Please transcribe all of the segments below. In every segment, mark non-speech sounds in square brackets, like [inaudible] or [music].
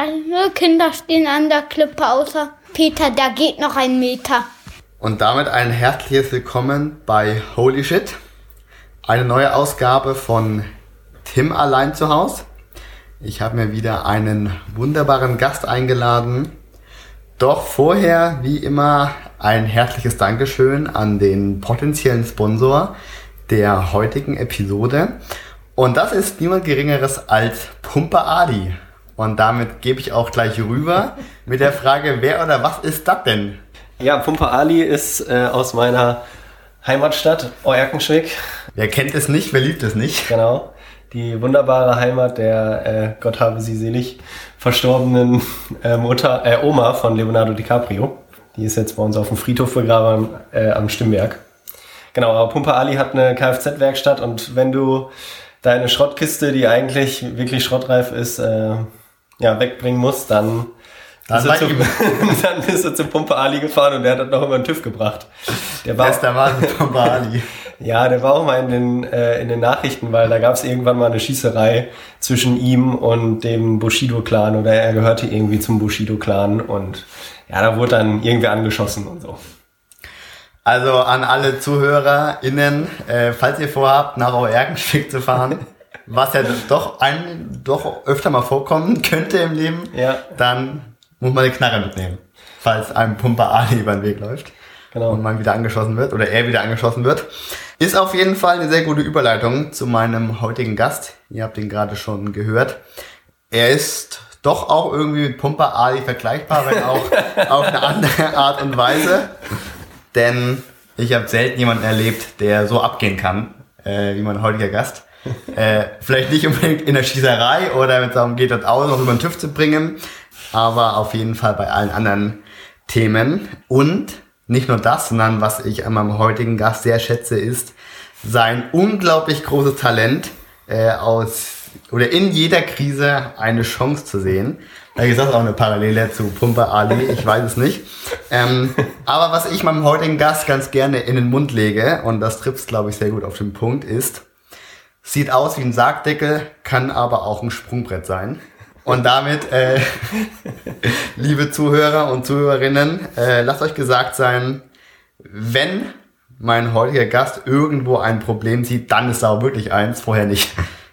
Alle Kinder stehen an der Klippe, außer Peter, der geht noch einen Meter. Und damit ein herzliches Willkommen bei Holy Shit. Eine neue Ausgabe von Tim allein zu Haus. Ich habe mir wieder einen wunderbaren Gast eingeladen. Doch vorher, wie immer, ein herzliches Dankeschön an den potenziellen Sponsor der heutigen Episode. Und das ist niemand Geringeres als Pumper Ali. Und damit gebe ich auch gleich rüber mit der Frage, wer oder was ist das denn? Ja, Pumper Ali ist äh, aus meiner Heimatstadt, Euerkenschwick. Wer kennt es nicht, wer liebt es nicht? Genau. Die wunderbare Heimat der, äh, Gott habe sie selig, verstorbenen äh, Mutter, äh, Oma von Leonardo DiCaprio. Die ist jetzt bei uns auf dem Friedhof begraben äh, am Stimmberg. Genau, aber Pumper Ali hat eine Kfz-Werkstatt und wenn du deine Schrottkiste, die eigentlich wirklich schrottreif ist, äh, ja, wegbringen musst, dann Dann bist, zum, [laughs] dann bist du zum Pumper Ali gefahren und der hat noch über den TÜV gebracht. Der war, Bester Mann [laughs] Pumper Ali. ja, der war auch mal in den, äh, in den Nachrichten, weil da gab es irgendwann mal eine Schießerei zwischen ihm und dem Bushido-Clan oder er gehörte irgendwie zum Bushido-Clan und ja, da wurde dann irgendwie angeschossen und so. Also an alle ZuhörerInnen, äh, falls ihr vorhabt, nach Euerkenschwick zu fahren, [laughs] was ja doch ein, doch öfter mal vorkommen könnte im Leben, Ja. dann muss man die Knarre mitnehmen, falls einem Pumper Ali über den Weg läuft Genau. und man wieder angeschossen wird oder er wieder angeschossen wird. Ist auf jeden Fall eine sehr gute Überleitung zu meinem heutigen Gast. Ihr habt ihn gerade schon gehört. Er ist doch auch irgendwie mit Pumper Ali vergleichbar, wenn auch [laughs] auf eine andere Art und Weise. Denn ich habe selten jemanden erlebt, der so abgehen kann, äh, wie mein heutiger Gast. Äh, vielleicht nicht unbedingt in der Schießerei oder wenn es darum geht, das Auto noch über den TÜV zu bringen, aber auf jeden Fall bei allen anderen Themen. Und nicht nur das, sondern was ich an meinem heutigen Gast sehr schätze, ist sein unglaublich großes Talent, äh, aus oder in jeder Krise eine Chance zu sehen. Vielleicht ist das auch eine Parallele zu Pumper Ali, ich weiß es nicht. Ähm, aber was ich meinem heutigen Gast ganz gerne in den Mund lege, und das trifft glaube ich, sehr gut auf den Punkt, ist, sieht aus wie ein Sargdeckel, kann aber auch ein Sprungbrett sein. Und damit, äh, [laughs] liebe Zuhörer und Zuhörerinnen, äh, lasst euch gesagt sein, wenn mein heutiger Gast irgendwo ein Problem sieht, dann ist da auch wirklich eins, vorher nicht.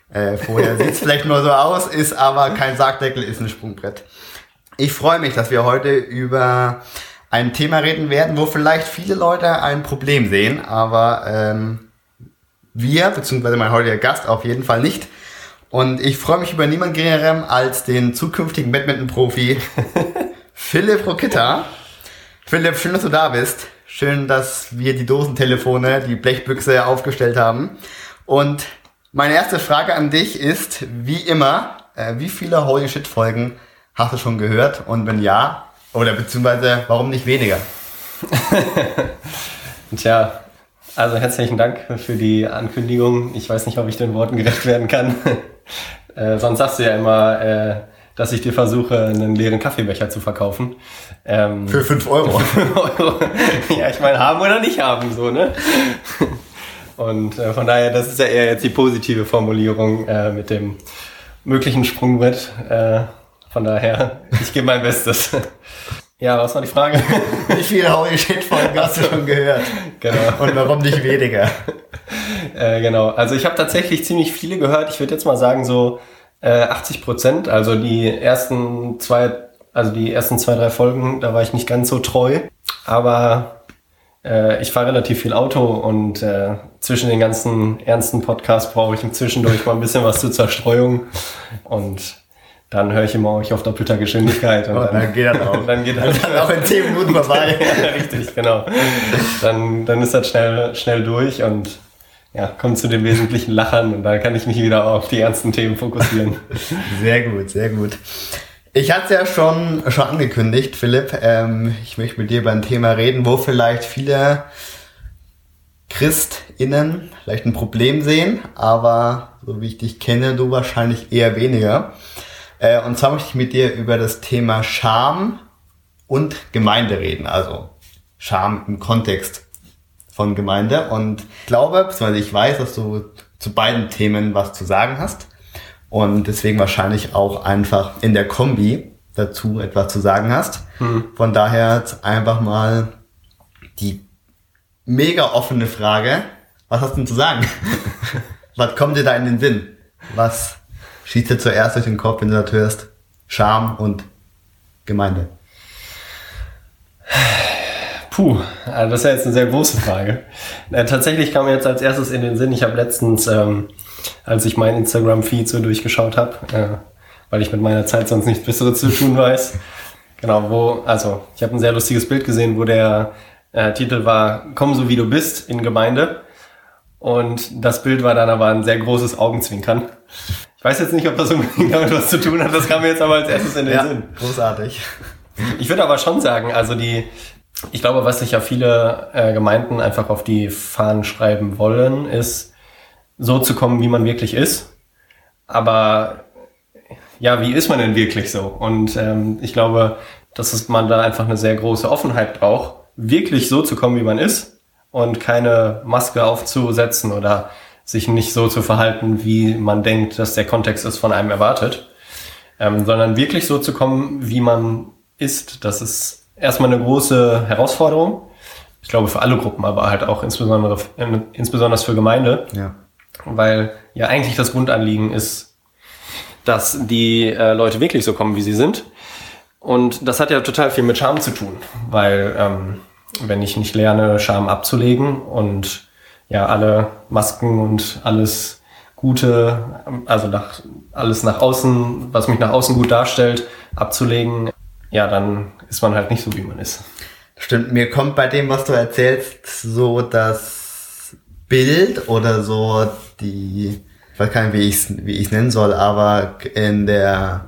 Äh, vorher [laughs] sieht es vielleicht nur so aus, ist aber kein Sargdeckel, ist ein Sprungbrett. Ich freue mich, dass wir heute über ein Thema reden werden, wo vielleicht viele Leute ein Problem sehen, aber ähm, wir, beziehungsweise mein heutiger Gast auf jeden Fall nicht. Und ich freue mich über niemand geringerem als den zukünftigen Badminton-Profi [laughs] Philipp Rokitta. Philipp, schön, dass du da bist. Schön, dass wir die Dosentelefone, die Blechbüchse aufgestellt haben. Und meine erste Frage an dich ist, wie immer, äh, wie viele Holy Shit Folgen hast du schon gehört? Und wenn ja, oder beziehungsweise warum nicht weniger? [laughs] Tja, also herzlichen Dank für die Ankündigung. Ich weiß nicht, ob ich den Worten gerecht werden kann. [laughs] äh, sonst sagst du ja immer, äh, dass ich dir versuche, einen leeren Kaffeebecher zu verkaufen. Ähm, Für 5 Euro. [laughs] Euro. ja, ich meine, haben oder nicht haben, so, ne? Und äh, von daher, das ist ja eher jetzt die positive Formulierung äh, mit dem möglichen Sprungbrett. Äh, von daher, ich gebe mein Bestes. [laughs] ja, was war die Frage? [laughs] Wie viele Holy Shit Folgen hast du schon gehört? genau. Und warum nicht weniger? [laughs] Äh, genau. Also ich habe tatsächlich ziemlich viele gehört. Ich würde jetzt mal sagen so äh, 80 Prozent. Also die ersten zwei, also die ersten zwei, drei Folgen, da war ich nicht ganz so treu. Aber äh, ich fahre relativ viel Auto und äh, zwischen den ganzen ernsten Podcasts brauche ich zwischendurch mal ein bisschen was zur Zerstreuung. Und dann höre ich immer euch auf doppelter Geschwindigkeit. Und Und [laughs] dann geht das auch. Dann geht das Dann auch in 10 Minuten vorbei. [laughs] ja, richtig, genau. Dann, dann ist das schnell, schnell durch und ja, kommt zu den wesentlichen Lachern und dann kann ich mich wieder auf die ernsten Themen fokussieren. [laughs] Sehr gut, sehr gut. Ich hatte es ja schon, schon angekündigt, Philipp. Ähm, ich möchte mit dir über ein Thema reden, wo vielleicht viele ChristInnen vielleicht ein Problem sehen, aber so wie ich dich kenne, du wahrscheinlich eher weniger. Äh, und zwar möchte ich mit dir über das Thema Scham und Gemeinde reden. Also Scham im Kontext von Gemeinde. Und ich glaube, beziehungsweise ich weiß, dass du zu beiden Themen was zu sagen hast. Und deswegen wahrscheinlich auch einfach in der Kombi dazu etwas zu sagen hast. Von daher einfach mal die mega offene Frage. Was hast du denn zu sagen? [laughs] Was kommt dir da in den Sinn? Was schießt dir zuerst durch den Kopf, wenn du das hörst? Scham und Gemeinde. Puh, also das ist ja jetzt eine sehr große Frage. Äh, tatsächlich kam mir jetzt als erstes in den Sinn, ich habe letztens, ähm, als ich meinen Instagram-Feed so durchgeschaut habe, äh, weil ich mit meiner Zeit sonst nichts Besseres zu tun weiß, genau, wo, also ich habe ein sehr lustiges Bild gesehen, wo der äh, Titel war Komm so wie du bist in Gemeinde. Und das Bild war dann aber ein sehr großes Augenzwinkern. Ich weiß jetzt nicht, ob das unbedingt damit was zu tun hat, das kam mir jetzt aber als erstes in den Sinn. großartig. Ich würde aber schon sagen, also die, ich glaube, was sich ja viele äh, Gemeinden einfach auf die Fahnen schreiben wollen, ist so zu kommen, wie man wirklich ist. Aber ja, wie ist man denn wirklich so? Und ähm, ich glaube, dass man da einfach eine sehr große Offenheit braucht, wirklich so zu kommen, wie man ist und keine Maske aufzusetzen oder sich nicht so zu verhalten, wie man denkt, dass der Kontext es von einem erwartet, ähm, sondern wirklich so zu kommen, wie man ist. Das ist erstmal eine große Herausforderung. Ich glaube für alle Gruppen, aber halt auch insbesondere, äh, insbesondere für Gemeinde, Ja. weil ja eigentlich das Grundanliegen ist, dass die äh, Leute wirklich so kommen, wie sie sind. Und das hat ja total viel mit Scham zu tun, weil ähm, wenn ich nicht lerne, Scham abzulegen und ja alle Masken und alles Gute, also nach, alles nach außen, was mich nach außen gut darstellt, abzulegen, ja, dann ist man halt nicht so, wie man ist. Stimmt, mir kommt bei dem, was du erzählst, so das Bild oder so die, ich weiß gar nicht, wie ich es wie ich's nennen soll, aber in der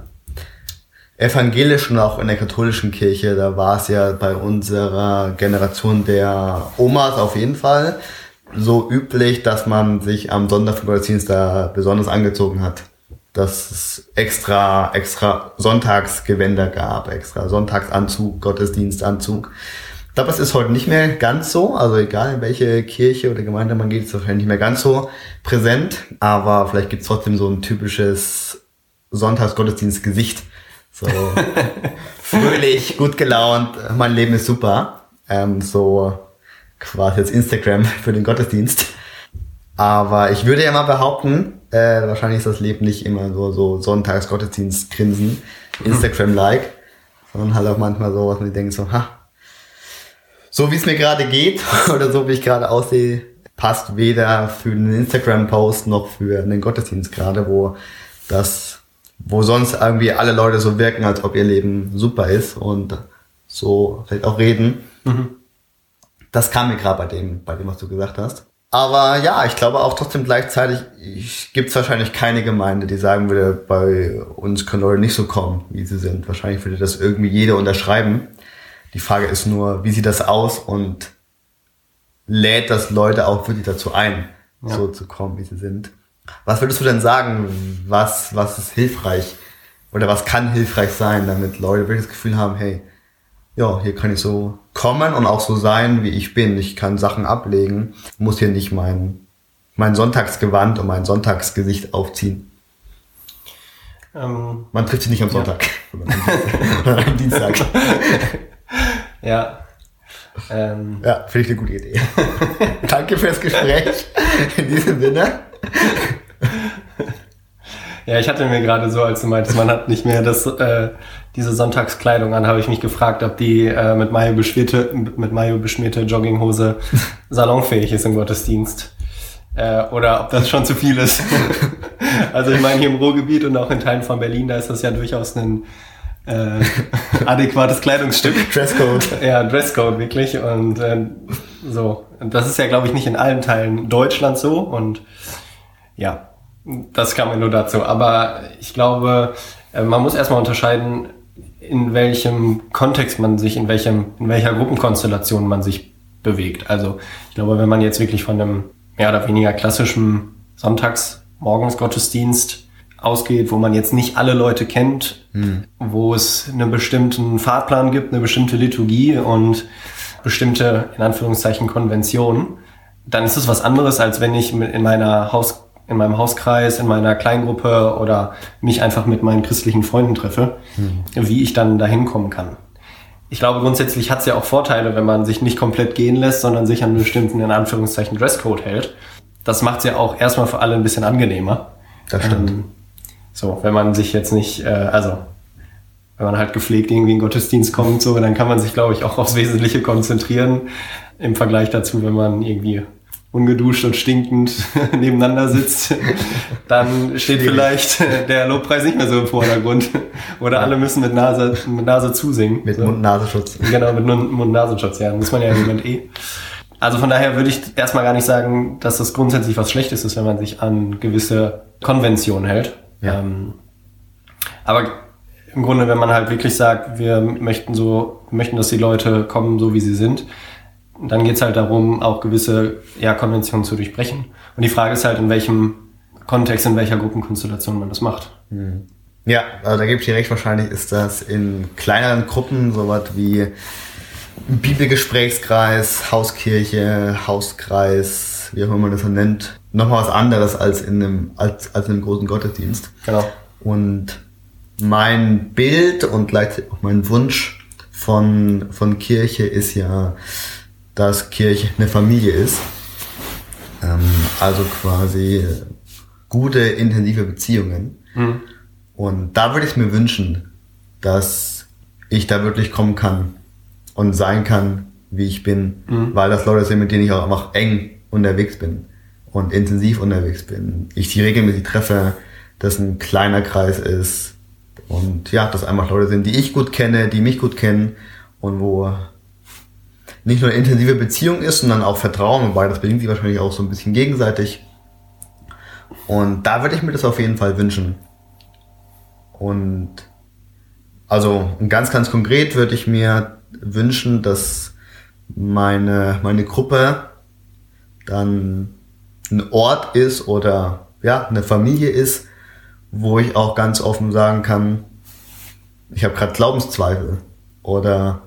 evangelischen auch in der katholischen Kirche, da war es ja bei unserer Generation der Omas auf jeden Fall so üblich, dass man sich am Sonntag für Gottesdienst da besonders angezogen hat. Dass es extra, extra Sonntagsgewänder gab, extra Sonntagsanzug, Gottesdienstanzug. Ich glaube, es ist heute nicht mehr ganz so. Also egal in welche Kirche oder Gemeinde man geht, ist es wahrscheinlich nicht mehr ganz so präsent. Aber vielleicht gibt es trotzdem so ein typisches Sonntagsgottesdienstgesicht. So [laughs] fröhlich, gut gelaunt, mein Leben ist super. Ähm, so quasi jetzt Instagram für den Gottesdienst. Aber ich würde ja mal behaupten, äh, wahrscheinlich ist das Leben nicht immer so, so Sonntags-Gottesdienst-Grinsen, Instagram-like, sondern halt auch manchmal so, was man denkt so, ha, so wie es mir gerade geht [laughs] oder so wie ich gerade aussehe, passt weder für einen Instagram-Post noch für einen Gottesdienst gerade, wo das, wo sonst irgendwie alle Leute so wirken, als ob ihr Leben super ist und so vielleicht auch reden. Das kam mir gerade bei dem, bei dem, was du gesagt hast. Aber ja, ich glaube auch trotzdem gleichzeitig gibt es wahrscheinlich keine Gemeinde, die sagen würde, bei uns können Leute nicht so kommen, wie sie sind. Wahrscheinlich würde das irgendwie jeder unterschreiben. Die Frage ist nur, wie sieht das aus und lädt das Leute auch wirklich dazu ein, Ja. so zu kommen, wie sie sind. Was würdest du denn sagen, was, was ist hilfreich oder was kann hilfreich sein, damit Leute wirklich das Gefühl haben, hey, ja, hier kann ich so kommen und auch so sein, wie ich bin. Ich kann Sachen ablegen, muss hier nicht mein, mein Sonntagsgewand und mein Sonntagsgesicht aufziehen. Ähm, Man trifft sich nicht am Sonntag, [laughs] sondern am Dienstag. [laughs] ja. Ähm, Ja, finde ich eine gute Idee. [laughs] Danke fürs Gespräch. In diesem Sinne. Ja, ich hatte mir gerade so, als du meintest, man hat nicht mehr das, äh, diese Sonntagskleidung an, habe ich mich gefragt, ob die äh, mit Mayo beschmierte, mit Mayo beschmierte Jogginghose [laughs] salonfähig ist im Gottesdienst. Äh, oder ob das schon zu viel ist. [laughs] also ich meine, hier im Ruhrgebiet und auch in Teilen von Berlin, da ist das ja durchaus ein äh, [laughs] adäquates Kleidungsstück. Dresscode. Ja, Dresscode wirklich. Und äh, so. Und das ist ja, glaube ich, nicht in allen Teilen Deutschlands so. Und ja, das kam mir nur dazu. Aber ich glaube, äh, man muss erstmal unterscheiden, in welchem Kontext man sich, in welchem, in welcher Gruppenkonstellation man sich bewegt. Also ich glaube, wenn man jetzt wirklich von einem mehr oder weniger klassischen Sonntagsmorgensgottesdienst ausgeht, wo man jetzt nicht alle Leute kennt, wo es einen bestimmten Fahrplan gibt, eine bestimmte Liturgie und bestimmte, in Anführungszeichen, Konventionen, dann ist es was anderes, als wenn ich in meiner Haus, in meinem Hauskreis, in meiner Kleingruppe oder mich einfach mit meinen christlichen Freunden treffe, mhm. wie ich dann dahin kommen kann. Ich glaube, grundsätzlich hat es ja auch Vorteile, wenn man sich nicht komplett gehen lässt, sondern sich an einen bestimmten, in Anführungszeichen, Dresscode hält. Das macht es ja auch erstmal für alle ein bisschen angenehmer. Das stimmt. Ähm, so, wenn man sich jetzt nicht, äh, also wenn man halt gepflegt irgendwie in den Gottesdienst kommt, so, dann kann man sich, glaube ich, auch aufs Wesentliche konzentrieren im Vergleich dazu, wenn man irgendwie ungeduscht und stinkend [laughs] nebeneinander sitzt, [laughs] dann steht vielleicht der Lobpreis nicht mehr so im Vordergrund. Oder alle müssen mit Nase, mit Nase zusingen. Mit so. Mund-Nasenschutz. Genau, mit Mund-Nasenschutz, ja. Muss man ja im Moment eh. Also von daher würde ich erstmal gar nicht sagen, dass das grundsätzlich was Schlechtes ist, wenn man sich an gewisse Konventionen hält. Ja. Ähm, aber im Grunde, wenn man halt wirklich sagt, wir möchten so, möchten, dass die Leute kommen, so wie sie sind, dann geht's halt darum, auch gewisse ja, Konventionen zu durchbrechen. Und die Frage ist halt, in welchem Kontext, in welcher Gruppenkonstellation man das macht. Hm. Ja, also da gebe ich dir recht, wahrscheinlich ist das in kleineren Gruppen sowas wie Bibelgesprächskreis, Hauskirche, Hauskreis, wie auch immer man das nennt, nochmal was anderes als in einem, als, als in einem großen Gottesdienst. Genau. Und mein Bild und gleichzeitig auch mein Wunsch von, von Kirche ist ja, dass Kirche eine Familie ist. Ähm, also quasi gute, intensive Beziehungen. Mhm. Und da würde ich mir wünschen, dass ich da wirklich kommen kann und sein kann, wie ich bin, mhm. weil das Leute sind, mit denen ich auch einfach eng unterwegs bin und intensiv unterwegs bin. Ich die regelmäßig treffe, dass ein kleiner Kreis ist und ja, dass einfach Leute sind, die ich gut kenne, die mich gut kennen und wo nicht nur eine intensive Beziehung ist, sondern auch Vertrauen, wobei das bedingt sich wahrscheinlich auch so ein bisschen gegenseitig. Und da würde ich mir das auf jeden Fall wünschen. Und also ganz, ganz konkret würde ich mir wünschen, dass meine, meine Gruppe dann ein Ort ist oder ja, eine Familie ist, wo ich auch ganz offen sagen kann, ich habe gerade Glaubenszweifel oder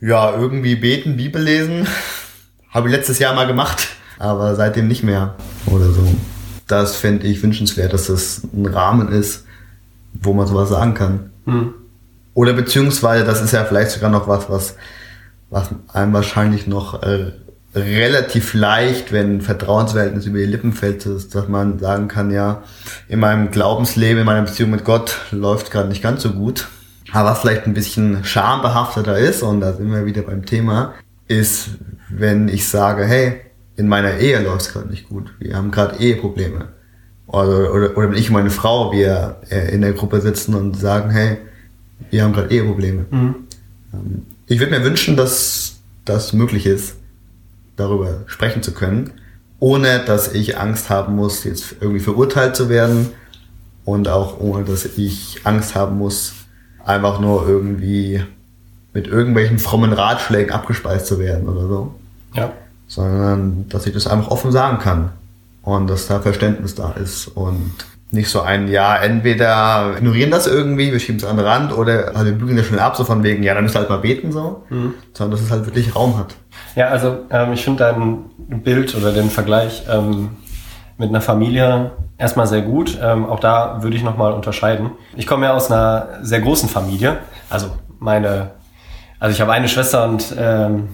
ja, irgendwie beten, Bibel lesen. [laughs] Habe ich letztes Jahr mal gemacht, aber seitdem nicht mehr oder so. Das fände ich wünschenswert, dass das ein Rahmen ist, wo man sowas sagen kann. Mhm. Oder beziehungsweise, das ist ja vielleicht sogar noch was, was, was einem wahrscheinlich noch äh, relativ leicht, wenn Vertrauensverhältnis über die Lippen fällt, ist, dass man sagen kann, ja, in meinem Glaubensleben, in meiner Beziehung mit Gott läuft gerade nicht ganz so gut. Aber was vielleicht ein bisschen schambehafteter ist, und da sind wir wieder beim Thema, ist, wenn ich sage, hey, in meiner Ehe läuft es gerade nicht gut. Wir haben gerade Eheprobleme. Oder, oder, oder wenn ich und meine Frau, wir äh, in der Gruppe sitzen und sagen, hey, wir haben gerade Eheprobleme. Mhm. Ähm, ich würde mir wünschen, dass das möglich ist, darüber sprechen zu können, ohne dass ich Angst haben muss, jetzt irgendwie verurteilt zu werden und auch ohne dass ich Angst haben muss, einfach nur irgendwie mit irgendwelchen frommen Ratschlägen abgespeist zu werden oder so. Ja. Sondern, dass ich das einfach offen sagen kann. Und dass da Verständnis da ist. Und nicht so ein, ja, entweder ignorieren das irgendwie, wir schieben es an den Rand oder also wir bügeln das schnell ab, so von wegen, ja, dann müsst ihr halt mal beten, so. Mhm. Sondern dass es halt wirklich Raum hat. Ja, also ähm, ich finde dein Bild oder den Vergleich ähm, mit einer Familie erstmal sehr gut. Ähm, auch da würde ich nochmal unterscheiden. Ich komme ja aus einer sehr großen Familie. Also meine, also ich habe eine Schwester und ähm,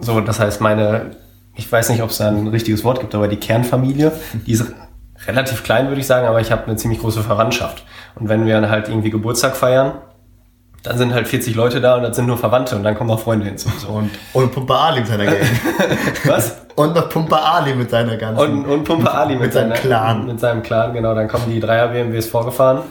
so, das heißt meine, ich weiß nicht, ob es da ein richtiges Wort gibt, aber die Kernfamilie, die ist relativ klein, würde ich sagen, aber ich habe eine ziemlich große Verwandtschaft. Und wenn wir dann halt irgendwie Geburtstag feiern, dann sind halt 40 Leute da und das sind nur Verwandte und dann kommen auch Freunde hinzu. So. Und, und Pumpe Ali mit seiner Gang. [laughs] Was? Und noch Pumpe Ali mit seiner ganzen. Und, und Pumpe Ali mit, mit seinem Clan. Mit seinem Clan, genau. Dann kommen die Dreier BMWs vorgefahren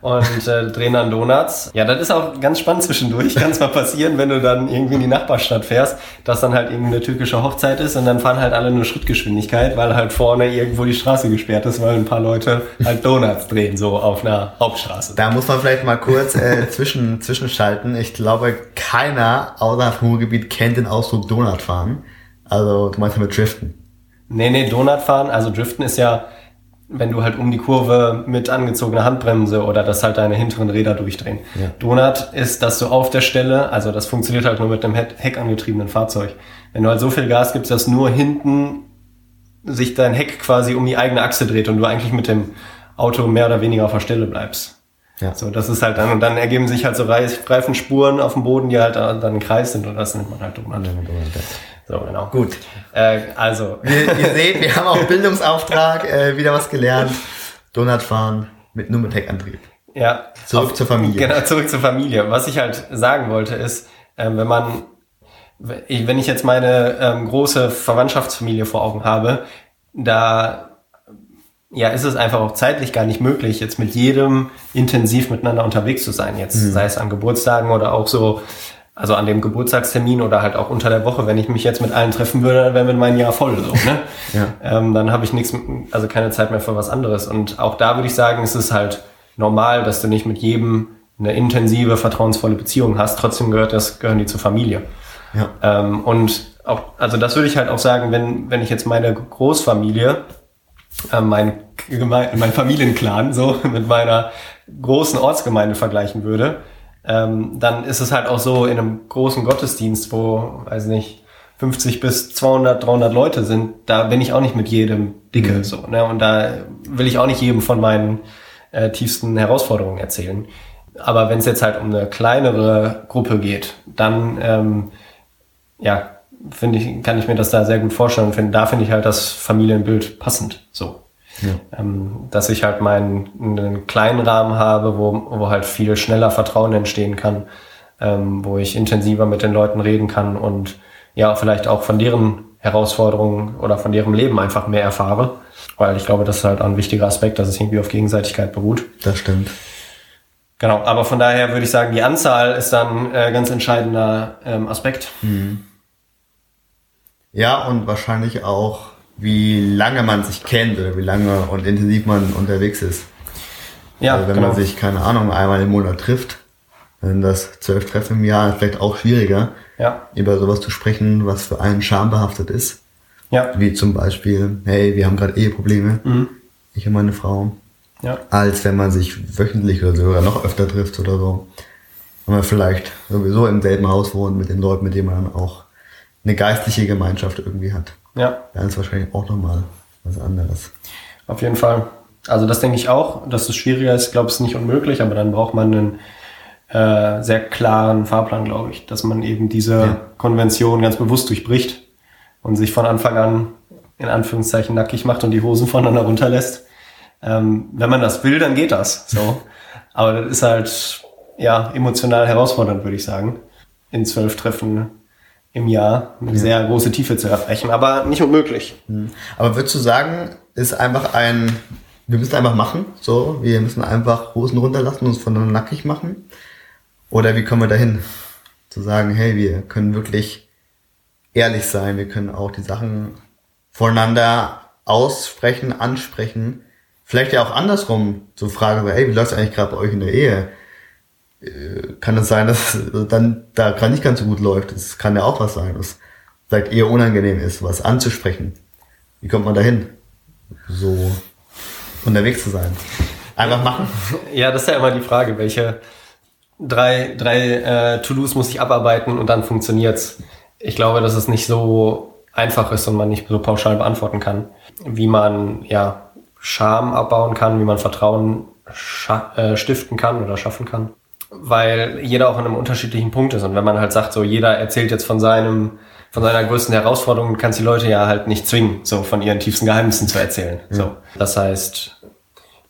und äh, drehen dann Donuts. Ja, das ist auch ganz spannend zwischendurch. Kann es mal passieren, wenn du dann irgendwie in die Nachbarstadt fährst, dass dann halt irgendeine türkische Hochzeit ist und dann fahren halt alle nur Schrittgeschwindigkeit, weil halt vorne irgendwo die Straße gesperrt ist, weil ein paar Leute halt Donuts drehen, so auf einer Hauptstraße. Da muss man vielleicht mal kurz äh, zwischen, zwischenschalten. Ich glaube, keiner außerhalb vom Ruhrgebiet kennt den Ausdruck Donut fahren. Also, du meinst mit Driften. Nee, nee, Donut fahren, also Driften ist ja wenn du halt um die Kurve mit angezogener Handbremse oder dass halt deine hinteren Räder durchdrehen. Ja. Donut ist, dass du auf der Stelle, also das funktioniert halt nur mit einem heckangetriebenen Fahrzeug. Wenn du halt so viel Gas gibst, dass nur hinten sich dein Heck quasi um die eigene Achse dreht und du eigentlich mit dem Auto mehr oder weniger auf der Stelle bleibst. Ja. So, das ist halt dann, und dann ergeben sich halt so Reif- Reifenspuren auf dem Boden, die halt dann im Kreis sind und das nennt man halt Donut. So, genau. Gut. Äh, also, [laughs] Ihr, ihr seht, wir haben auch Bildungsauftrag, äh, wieder was gelernt. Donut fahren mit nur mit Heckantrieb. ja. Zurück zur Familie. Genau, zurück zur Familie. Was ich halt sagen wollte ist, ähm, wenn man, wenn ich jetzt meine ähm, große Verwandtschaftsfamilie vor Augen habe, da ja, ist es einfach auch zeitlich gar nicht möglich, jetzt mit jedem intensiv miteinander unterwegs zu sein. Jetzt sei es an Geburtstagen oder auch so, also an dem Geburtstagstermin oder halt auch unter der Woche. Wenn ich mich jetzt mit allen treffen würde, dann wäre mir mein Jahr voll so. Ne? [laughs] Ja. ähm, dann habe ich nichts, also keine Zeit mehr für was anderes. Und auch da würde ich sagen, es ist halt normal, dass du nicht mit jedem eine intensive, vertrauensvolle Beziehung hast. Trotzdem gehört das, gehören die zur Familie. Ja. Ähm, und auch, also das würde ich halt auch sagen, wenn, wenn ich jetzt meine Großfamilie, äh, mein, Geme- mein Familienclan so [laughs] mit meiner großen Ortsgemeinde vergleichen würde, ähm, dann ist es halt auch so in einem großen Gottesdienst, wo, weiß nicht, 50 bis 200, 300 Leute sind, da bin ich auch nicht mit jedem dicke, so, ne, und da will ich auch nicht jedem von meinen äh, tiefsten Herausforderungen erzählen. Aber wenn es jetzt halt um eine kleinere Gruppe geht, dann ähm, ja, finde ich, kann ich mir das da sehr gut vorstellen und finde, da finde ich halt das Familienbild passend. So. Ähm, dass ich halt meinen einen kleinen Rahmen habe, wo, wo halt viel schneller Vertrauen entstehen kann, ähm, wo ich intensiver mit den Leuten reden kann und ja, vielleicht auch von deren Herausforderungen oder von deren Leben einfach mehr erfahre. Weil ich glaube, das ist halt ein wichtiger Aspekt, dass es irgendwie auf Gegenseitigkeit beruht. Das stimmt. Genau, aber von daher würde ich sagen, die Anzahl ist dann äh, ganz entscheidender ähm, Aspekt. Ja, und wahrscheinlich auch, wie lange man sich kennt oder wie lange und intensiv man unterwegs ist. Ja, also wenn genau. man sich, keine Ahnung, einmal im Monat trifft, dann das zwölf Treffen im Jahr ist vielleicht auch schwieriger, ja, über sowas zu sprechen, was für einen schambehaftet ist. ja, Wie zum Beispiel, hey, wir haben gerade Eheprobleme, ich und meine Frau. ja, Als wenn man sich wöchentlich oder sogar noch öfter trifft oder so. Wenn man vielleicht sowieso im selben Haus wohnt mit den Leuten, mit denen man dann auch eine geistliche Gemeinschaft irgendwie hat. ja, Dann ist wahrscheinlich auch nochmal was anderes. auf jeden Fall. Also das denke ich auch, dass es schwieriger ist. Ich glaube, es ist nicht unmöglich, aber dann braucht man einen äh, sehr klaren Fahrplan, glaube ich, dass man eben diese Ja. Konvention ganz bewusst durchbricht und sich von Anfang an in Anführungszeichen nackig macht und die Hosen voneinander runterlässt. Ähm, wenn man das will, dann geht das. So. Aber das ist halt ja emotional herausfordernd, würde ich sagen, in zwölf Treffen im Jahr eine sehr große Tiefe zu erreichen, aber nicht unmöglich. Aber würdest du sagen, ist einfach ein, wir müssen einfach machen, so, wir müssen einfach Hosen runterlassen und uns voneinander nackig machen? Oder wie kommen wir dahin? Zu sagen, hey, wir können wirklich ehrlich sein, wir können auch die Sachen voneinander aussprechen, ansprechen. Vielleicht ja auch andersrum zu fragen, so, hey, wie läuft es eigentlich gerade bei euch in der Ehe? Äh, Kann es sein, dass es [laughs] dann da gerade nicht ganz so gut läuft? Das kann ja auch was sein, was vielleicht eher unangenehm ist, was anzusprechen. Wie kommt man dahin? So unterwegs zu sein. Einfach machen. Ja, das ist ja immer die Frage, welche drei, drei äh, To-Dos muss ich abarbeiten und dann funktioniert's. Ich glaube, dass es nicht so einfach ist und man nicht so pauschal beantworten kann, wie man ja Scham abbauen kann, wie man Vertrauen äh, stiften kann oder schaffen kann. Weil jeder auch an einem unterschiedlichen Punkt ist. Und wenn man halt sagt, so jeder erzählt jetzt von seinem, von seiner größten Herausforderung, kannst die Leute ja halt nicht zwingen, so von ihren tiefsten Geheimnissen zu erzählen. So. Das heißt,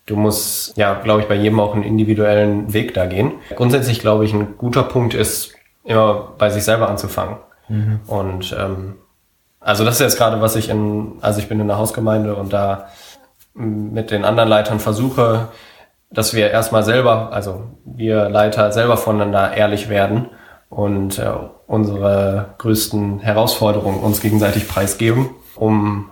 Du musst, ja, glaube ich, bei jedem auch einen individuellen Weg da gehen. Grundsätzlich glaube ich, ein guter Punkt ist, immer bei sich selber anzufangen. Und ähm, also das ist jetzt gerade, was ich in, also ich bin in der Hausgemeinde und da m, mit den anderen Leitern versuche, dass wir erstmal selber, also wir Leiter selber voneinander ehrlich werden und äh, unsere größten Herausforderungen uns gegenseitig preisgeben, um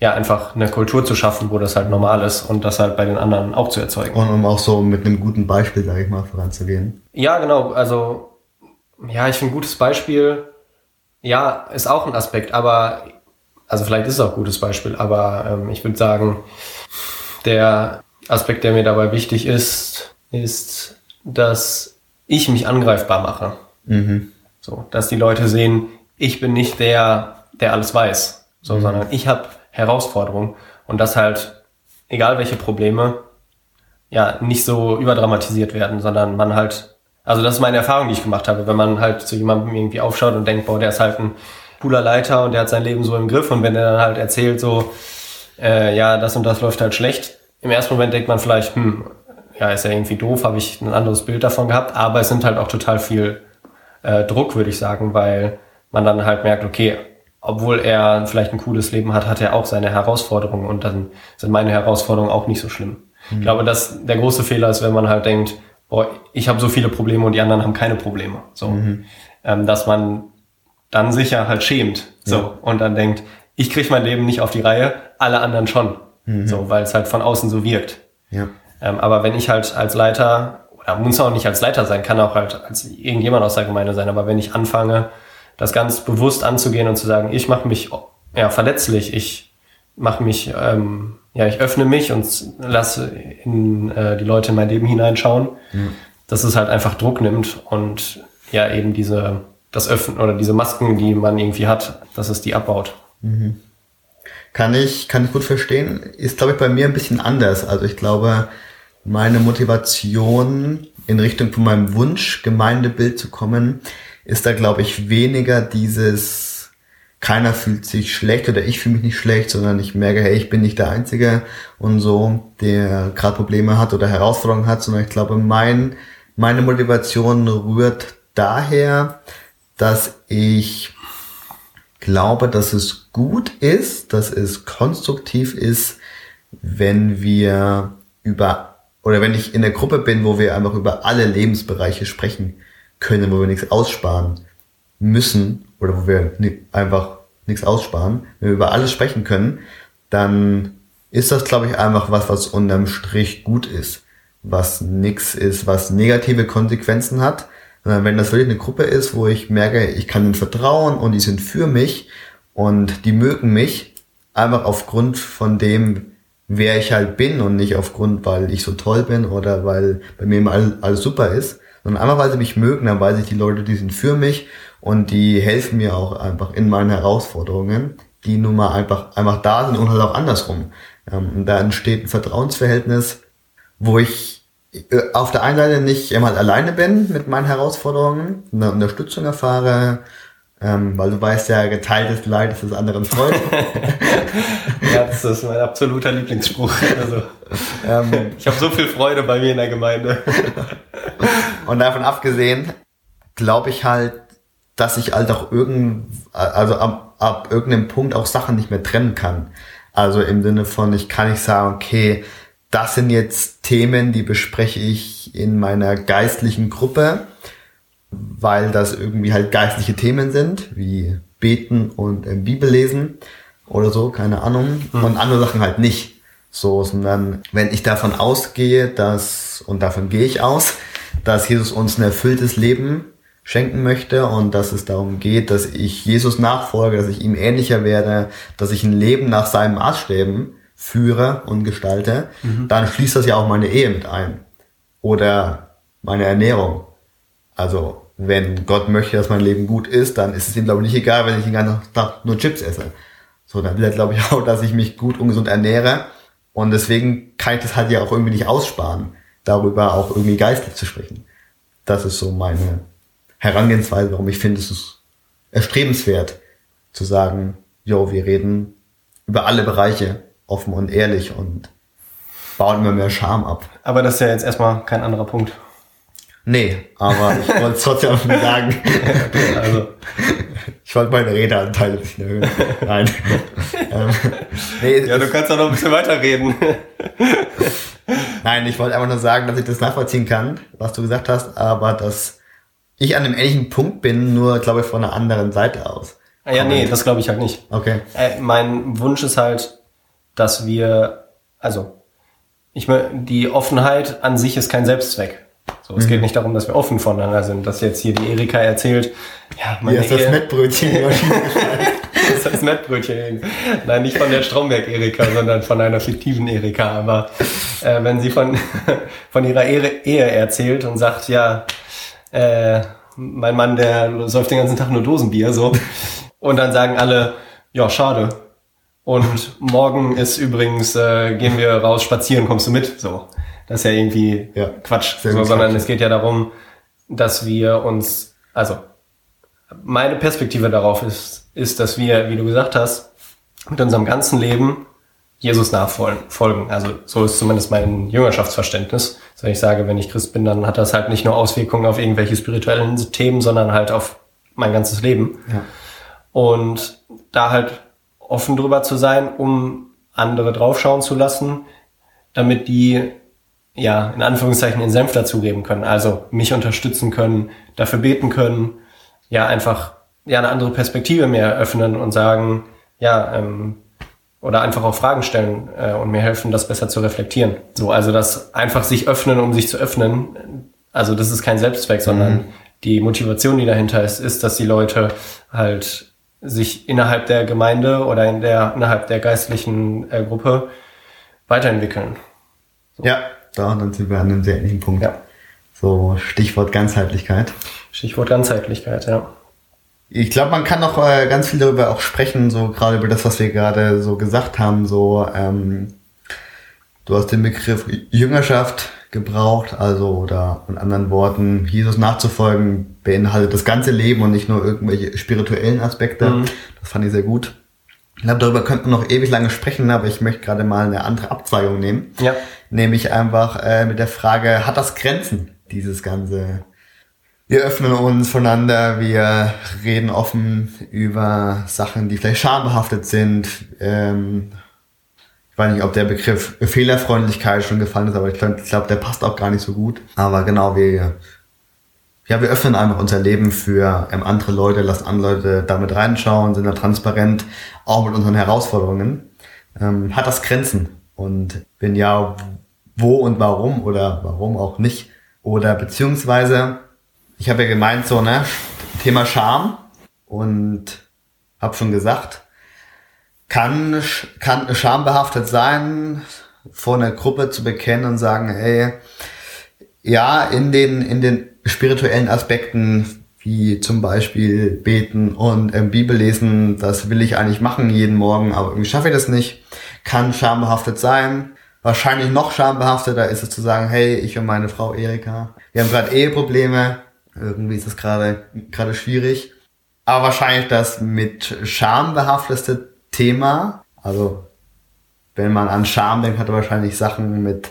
ja einfach eine Kultur zu schaffen, wo das halt normal ist und das halt bei den anderen auch zu erzeugen. Und um auch so mit einem guten Beispiel, sage ich mal, voranzugehen. Ja, genau. Also, ja, ich finde ein gutes Beispiel, ja, ist auch ein Aspekt, aber, also vielleicht ist es auch ein gutes Beispiel, aber ähm, ich würde sagen, der Aspekt, der mir dabei wichtig ist, ist, dass ich mich angreifbar mache. Mhm. So, dass die Leute sehen, ich bin nicht der, der alles weiß, so, sondern ich habe Herausforderung und dass halt, egal welche Probleme, ja, nicht so überdramatisiert werden, sondern man halt, also das ist meine Erfahrung, die ich gemacht habe, wenn man halt zu jemandem irgendwie aufschaut und denkt, boah, der ist halt ein cooler Leiter und der hat sein Leben so im Griff. Und wenn er dann halt erzählt so, äh, ja, das und das läuft halt schlecht, im ersten Moment denkt man vielleicht, hm, ja, ist ja irgendwie doof, habe ich ein anderes Bild davon gehabt, aber es sind halt auch total viel äh, Druck, würde ich sagen, weil man dann halt merkt, okay, obwohl er vielleicht ein cooles Leben hat, hat er auch seine Herausforderungen und dann sind meine Herausforderungen auch nicht so schlimm. Mhm. Ich glaube, dass der große Fehler ist, wenn man halt denkt, boah, ich habe so viele Probleme und die anderen haben keine Probleme. So, mhm. ähm, dass man dann sicher halt schämt. So ja. und dann denkt, ich kriege mein Leben nicht auf die Reihe, alle anderen schon. Mhm. So, weil es halt von außen so wirkt. Ja. Ähm, aber wenn ich halt als Leiter, oder muss auch nicht als Leiter sein, kann auch halt als irgendjemand aus der Gemeinde sein, aber wenn ich anfange, das ganz bewusst anzugehen und zu sagen, ich mache mich ja, verletzlich, ich mache mich, ähm, ja, ich öffne mich und lasse in, äh, die Leute in mein Leben hineinschauen, mhm. dass es halt einfach Druck nimmt und ja eben diese, das Öffnen oder diese Masken, die man irgendwie hat, dass es die abbaut. Mhm. Kann ich, kann ich gut verstehen. Ist, glaube ich, bei mir ein bisschen anders. Also ich glaube, meine Motivation in Richtung von meinem Wunsch, Gemeindebild zu kommen, ist da, glaube ich, weniger dieses, keiner fühlt sich schlecht oder ich fühle mich nicht schlecht, sondern ich merke, hey, ich bin nicht der Einzige und so, der gerade Probleme hat oder Herausforderungen hat, sondern ich glaube, mein, meine Motivation rührt daher, dass ich glaube, dass es gut ist, dass es konstruktiv ist, wenn wir über, oder wenn ich in der Gruppe bin, wo wir einfach über alle Lebensbereiche sprechen können, wo wir nichts aussparen müssen oder wo wir einfach nichts aussparen, wenn wir über alles sprechen können, dann ist das, glaube ich, einfach was, was unterm Strich gut ist, was nichts ist, was negative Konsequenzen hat, wenn das wirklich eine Gruppe ist, wo ich merke, ich kann ihnen vertrauen und die sind für mich und die mögen mich, einfach aufgrund von dem, wer ich halt bin und nicht aufgrund, weil ich so toll bin oder weil bei mir immer alles, alles super ist, sondern einfach, weil sie mich mögen, dann weiß ich, die Leute, die sind für mich und die helfen mir auch einfach in meinen Herausforderungen, die nun mal einfach, einfach da sind und halt auch andersrum. Ähm, und da entsteht ein Vertrauensverhältnis, wo ich auf der einen Seite nicht immer alleine bin mit meinen Herausforderungen, eine Unterstützung erfahre, ähm, weil du weißt ja, geteiltes Leid ist des anderen Freude. [laughs] ja, das ist mein absoluter Lieblingsspruch. Also, ähm, ich habe so viel Freude bei mir in der Gemeinde. [laughs] Und davon abgesehen, glaube ich halt, dass ich halt auch irgend, also ab, ab irgendeinem Punkt auch Sachen nicht mehr trennen kann. Also im Sinne von, ich kann nicht sagen, okay, das sind jetzt Themen, die bespreche ich in meiner geistlichen Gruppe, weil das irgendwie halt geistliche Themen sind, wie Beten und äh, Bibel lesen oder so, keine Ahnung. Mhm. Und andere Sachen halt nicht. So, sondern wenn ich davon ausgehe, dass, und davon gehe ich aus, dass Jesus uns ein erfülltes Leben schenken möchte und dass es darum geht, dass ich Jesus nachfolge, dass ich ihm ähnlicher werde, dass ich ein Leben nach seinen Maßstäben führe und gestalte, mhm. dann schließt das ja auch meine Ehe mit ein. Oder meine Ernährung. Also, wenn Gott möchte, dass mein Leben gut ist, dann ist es ihm, glaube ich, nicht egal, wenn ich den ganzen Tag nur Chips esse. So, dann will er, glaube ich, [laughs] auch, dass ich mich gut und gesund ernähre. Und deswegen kann ich das halt ja auch irgendwie nicht aussparen, darüber auch irgendwie geistlich zu sprechen. Das ist so meine Herangehensweise, warum ich finde, es ist erstrebenswert zu sagen, jo, wir reden über alle Bereiche offen und ehrlich und bauen immer mehr Charme ab. Aber das ist ja jetzt erstmal kein anderer Punkt. Nee, aber [laughs] ich wollte es trotzdem sagen. also. Ich wollte meine Redeanteile ein bisschen erhöhen. Nein. [laughs] ähm, nee, ja, du kannst auch noch ein bisschen weiterreden. Nein, ich wollte einfach nur sagen, dass ich das nachvollziehen kann, was du gesagt hast, aber dass ich an einem ähnlichen Punkt bin, nur, glaube ich, von einer anderen Seite aus. Ah, ja, nee, das glaube ich halt nicht. Okay. Äh, mein Wunsch ist halt, dass wir, also, ich die Offenheit an sich ist kein Selbstzweck. So, es mhm. geht nicht darum, dass wir offen voneinander sind, dass jetzt hier die Erika erzählt, ja, meine Hier ist das Mettbrötchen [laughs] ist das Mettbrötchen. Nein, nicht von der Stromberg-Erika, sondern von einer fiktiven Erika. Aber äh, wenn sie von, [laughs] von ihrer Ehe, Ehe erzählt und sagt, ja, äh, mein Mann, der säuft den ganzen Tag nur Dosenbier, so. Und dann sagen alle, ja, schade. Und morgen ist übrigens, äh, gehen wir raus spazieren, kommst du mit? So. Das ist ja irgendwie Ja, Quatsch. So, sondern Quatsch. es geht ja darum, dass wir uns, also meine Perspektive darauf ist, ist, dass wir, wie du gesagt hast, mit unserem ganzen Leben Jesus nachfolgen. folgen. Also so ist zumindest mein Jüngerschaftsverständnis. So wenn ich sage, wenn ich Christ bin, dann hat das halt nicht nur Auswirkungen auf irgendwelche spirituellen Themen, sondern halt auf mein ganzes Leben. Ja. Und da halt offen drüber zu sein, um andere draufschauen zu lassen, damit die ja, in Anführungszeichen den Senf dazugeben können. Also mich unterstützen können, dafür beten können, ja, einfach ja eine andere Perspektive mir eröffnen und sagen, ja, ähm, oder einfach auch Fragen stellen äh, und mir helfen, das besser zu reflektieren. So, also das einfach sich öffnen, um sich zu öffnen. Also das ist kein Selbstzweck, sondern die Motivation, die dahinter ist, ist, dass die Leute halt sich innerhalb der Gemeinde oder in der, innerhalb der geistlichen äh, Gruppe weiterentwickeln. Ja, da und dann sind wir an einem sehr ähnlichen Punkt. Ja. So Stichwort Ganzheitlichkeit. Stichwort Ganzheitlichkeit, ja. Ich glaube, man kann noch äh, ganz viel darüber auch sprechen, so gerade über das, was wir gerade so gesagt haben. So, ähm, du hast den Begriff Jüngerschaft gebraucht, also oder in anderen Worten, Jesus nachzufolgen beinhaltet das ganze Leben und nicht nur irgendwelche spirituellen Aspekte. Mhm. Das fand ich sehr gut. Ich glaube, darüber könnten wir noch ewig lange sprechen, aber ich möchte gerade mal eine andere Abzweigung nehmen. Ja. Nämlich einfach äh, mit der Frage, hat das Grenzen, dieses ganze wir öffnen uns voneinander, wir reden offen über Sachen, die vielleicht schambehaftet sind. Ähm, ich weiß nicht, ob der Begriff Fehlerfreundlichkeit schon gefallen ist, aber ich glaube, glaub, der passt auch gar nicht so gut. Aber genau, wir, ja, wir öffnen einfach unser Leben für ähm, andere Leute, lassen andere Leute damit reinschauen, sind da transparent, auch mit unseren Herausforderungen. Ähm, hat das Grenzen? Und wenn ja, wo und warum oder warum auch nicht? Oder beziehungsweise, ich habe ja gemeint, so, ne, Thema Scham und habe schon gesagt, kann, kann schambehaftet sein, vor einer Gruppe zu bekennen und sagen, ey, ja, in den, in den spirituellen Aspekten, wie zum Beispiel beten und ähm, Bibel lesen, das will ich eigentlich machen jeden Morgen, aber irgendwie schaffe ich das nicht, kann schambehaftet sein. Wahrscheinlich noch schambehafteter ist es zu sagen, hey, ich und meine Frau Erika, wir haben gerade Eheprobleme, irgendwie ist es gerade gerade schwierig. Aber wahrscheinlich das mit Scham behafteste Thema, also wenn man an Scham denkt, hat er wahrscheinlich Sachen mit,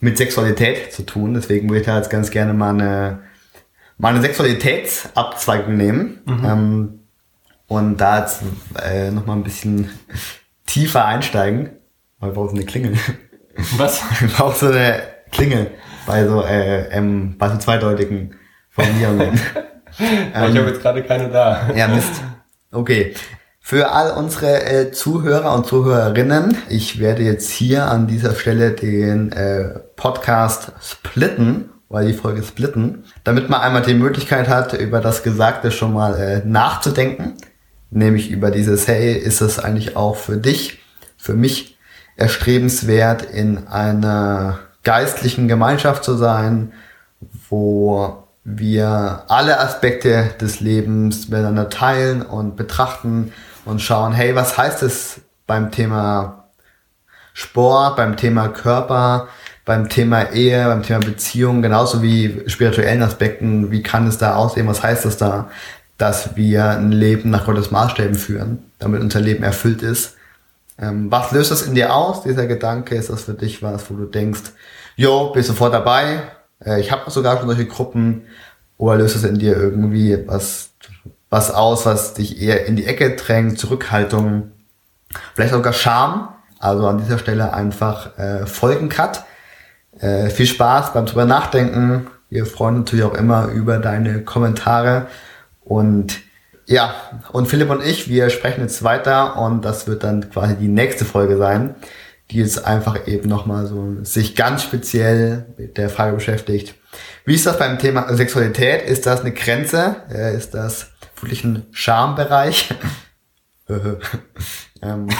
mit Sexualität zu tun. Deswegen würde ich da jetzt ganz gerne mal eine, mal eine Sexualitätsabzweigung nehmen. Ähm, und da jetzt äh, nochmal ein bisschen tiefer einsteigen. Weil brauchen so eine Klingel. Was? [laughs] Wir brauchen so eine Klingel bei so, äh, ähm, bei so zweideutigen Formulierungen. [laughs] ich habe jetzt gerade keine da. Ja, Mist. Okay. Für all unsere äh, Zuhörer und Zuhörerinnen, ich werde jetzt hier an dieser Stelle den äh, Podcast splitten, weil die Folge splitten, damit man einmal die Möglichkeit hat, über das Gesagte schon mal äh, nachzudenken. Nämlich über dieses, hey, ist es eigentlich auch für dich, für mich erstrebenswert, in einer geistlichen Gemeinschaft zu sein, wo wir alle Aspekte des Lebens miteinander teilen und betrachten und schauen, hey, was heißt es beim Thema Sport, beim Thema Körper, beim Thema Ehe, beim Thema Beziehung, genauso wie spirituellen Aspekten, wie kann es da aussehen, was heißt es da, dass wir ein Leben nach Gottes Maßstäben führen, damit unser Leben erfüllt ist. Ähm, was löst das in dir aus, dieser Gedanke? Ist das für dich was, wo du denkst, jo, bist sofort dabei, äh, ich habe sogar schon solche Gruppen, oder löst es in dir irgendwie was, was aus, was dich eher in die Ecke drängt, Zurückhaltung, vielleicht sogar Scham. Also an dieser Stelle einfach äh, Folgencut. Äh, viel Spaß beim drüber nachdenken. Wir freuen uns natürlich auch immer über deine Kommentare. Und ja, und Philipp und ich, wir sprechen jetzt weiter und das wird dann quasi die nächste Folge sein, die jetzt einfach eben nochmal so sich ganz speziell mit der Frage beschäftigt. Wie ist das beim Thema Sexualität? Ist das eine Grenze? Äh, Ist das wirklich ein Schambereich? [laughs] ähm. [laughs]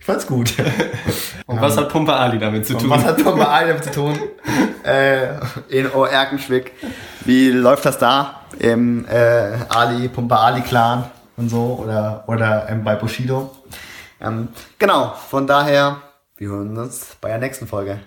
fand's gut. Und was hat Pumper Ali damit zu tun? was hat Pumper Ali damit zu tun? äh, in Oerkenschwick. Wie läuft das da im äh, Ali, Pumper Ali Clan und so oder, oder ähm, bei Bushido? Ähm, genau, von daher, wir hören uns bei der nächsten Folge.